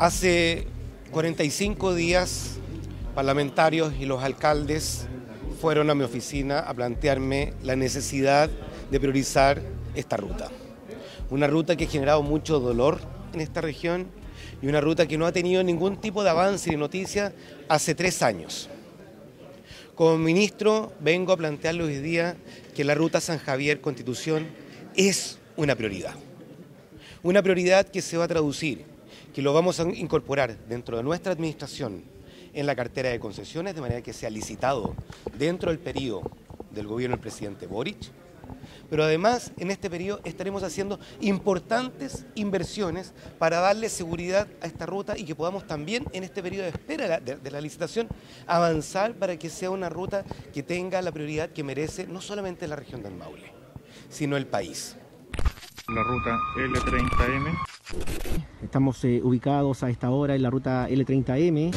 Hace 45 días, parlamentarios y los alcaldes fueron a mi oficina a plantearme la necesidad de priorizar esta ruta. Una ruta que ha generado mucho dolor en esta región y una ruta que no ha tenido ningún tipo de avance ni noticia hace tres años. Como ministro vengo a plantearle hoy día que la ruta San Javier Constitución es una prioridad. Una prioridad que se va a traducir que lo vamos a incorporar dentro de nuestra administración en la cartera de concesiones, de manera que sea licitado dentro del periodo del gobierno del presidente Boric. Pero además, en este periodo estaremos haciendo importantes inversiones para darle seguridad a esta ruta y que podamos también, en este periodo de espera de, la licitación, avanzar para que sea una ruta que tenga la prioridad que merece no solamente la región del Maule, sino el país la ruta L30M. Estamos eh, ubicados a esta hora en la ruta L30M.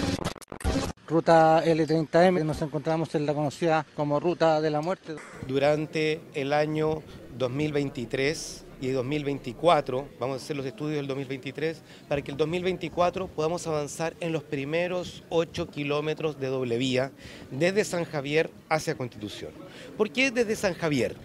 Ruta L30M, nos encontramos en la conocida como Ruta de la Muerte. Durante el año 2023 y 2024, vamos a hacer los estudios del 2023, para que el 2024 podamos avanzar en los primeros 8 kilómetros de doble vía desde San Javier hacia Constitución. ¿Por qué desde San Javier?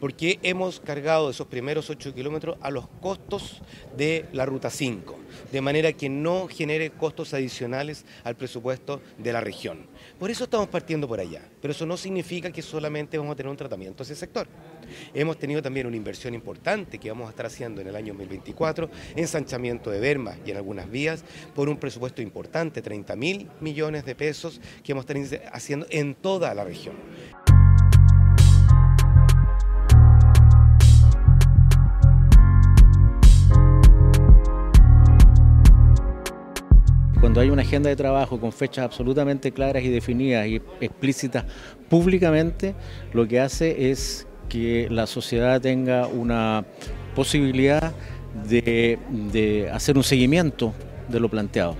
Porque hemos cargado esos primeros 8 kilómetros a los costos de la Ruta 5, de manera que no genere costos adicionales al presupuesto de la región. Por eso estamos partiendo por allá, pero eso no significa que solamente vamos a tener un tratamiento a ese sector. Hemos tenido también una inversión importante que vamos a estar haciendo en el año 2024, ensanchamiento de bermas y en algunas vías, por un presupuesto importante, 30 mil millones de pesos que vamos a estar haciendo en toda la región. Cuando hay una agenda de trabajo con fechas absolutamente claras y definidas y explícitas públicamente, lo que hace es que la sociedad tenga una posibilidad de, hacer un seguimiento de lo planteado.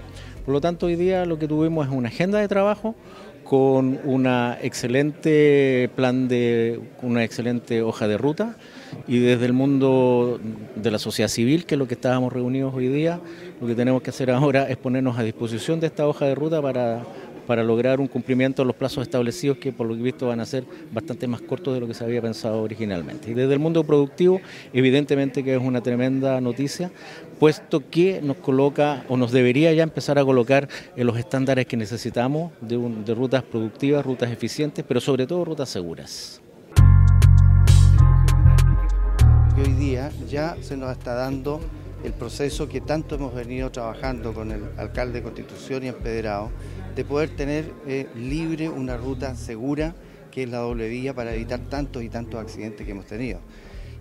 Por lo tanto, hoy día lo que tuvimos es una agenda de trabajo con una excelente plan de una excelente hoja de ruta y desde el mundo de la sociedad civil, que es lo que estábamos reunidos hoy día, lo que tenemos que hacer ahora es ponernos a disposición de esta hoja de ruta para para lograr un cumplimiento de los plazos establecidos que por lo que he visto van a ser bastante más cortos de lo que se había pensado originalmente. Y desde el mundo productivo, evidentemente que es una tremenda noticia, puesto que nos coloca o nos debería ya empezar a colocar en los estándares que necesitamos de, de rutas productivas, rutas eficientes, pero sobre todo rutas seguras. Ya se nos está dando el proceso que tanto hemos venido trabajando con el alcalde de Constitución y Empedrado, de poder tener eh, libre una ruta segura, que es la doble vía, para evitar tantos y tantos accidentes que hemos tenido.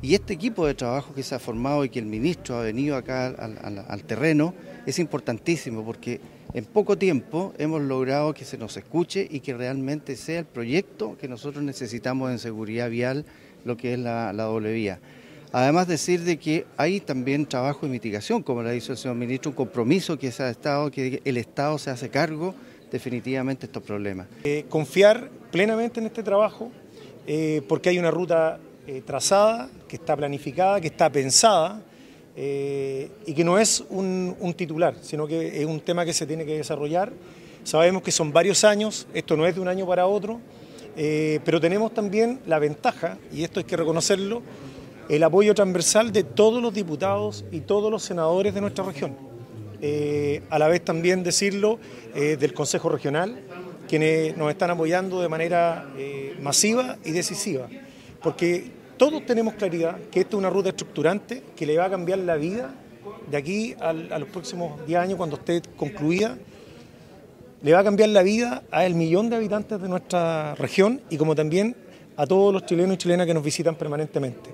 Y este equipo de trabajo que se ha formado y que el ministro ha venido acá al, terreno es importantísimo porque en poco tiempo hemos logrado que se nos escuche y que realmente sea el proyecto que nosotros necesitamos en seguridad vial, lo que es la, la doble vía. Además decir de que hay también trabajo de mitigación, como lo dicho el señor ministro, un compromiso que se ha estado, que el Estado se hace cargo definitivamente estos problemas. Eh, confiar plenamente en este trabajo eh, porque hay una ruta eh, trazada, que está planificada, que está pensada y que no es un, titular, sino que es un tema que se tiene que desarrollar. Sabemos que son varios años, esto no es de un año para otro, pero tenemos también la ventaja, y esto hay que reconocerlo, el apoyo transversal de todos los diputados y todos los senadores de nuestra región. Eh, a la vez también decirlo eh, del Consejo Regional, quienes nos están apoyando de manera eh, masiva y decisiva, porque todos tenemos claridad que esta es una ruta estructurante que le va a cambiar la vida de aquí a los próximos 10 años cuando esté concluida, le va a cambiar la vida al millón de habitantes de nuestra región y como también a todos los chilenos y chilenas que nos visitan permanentemente.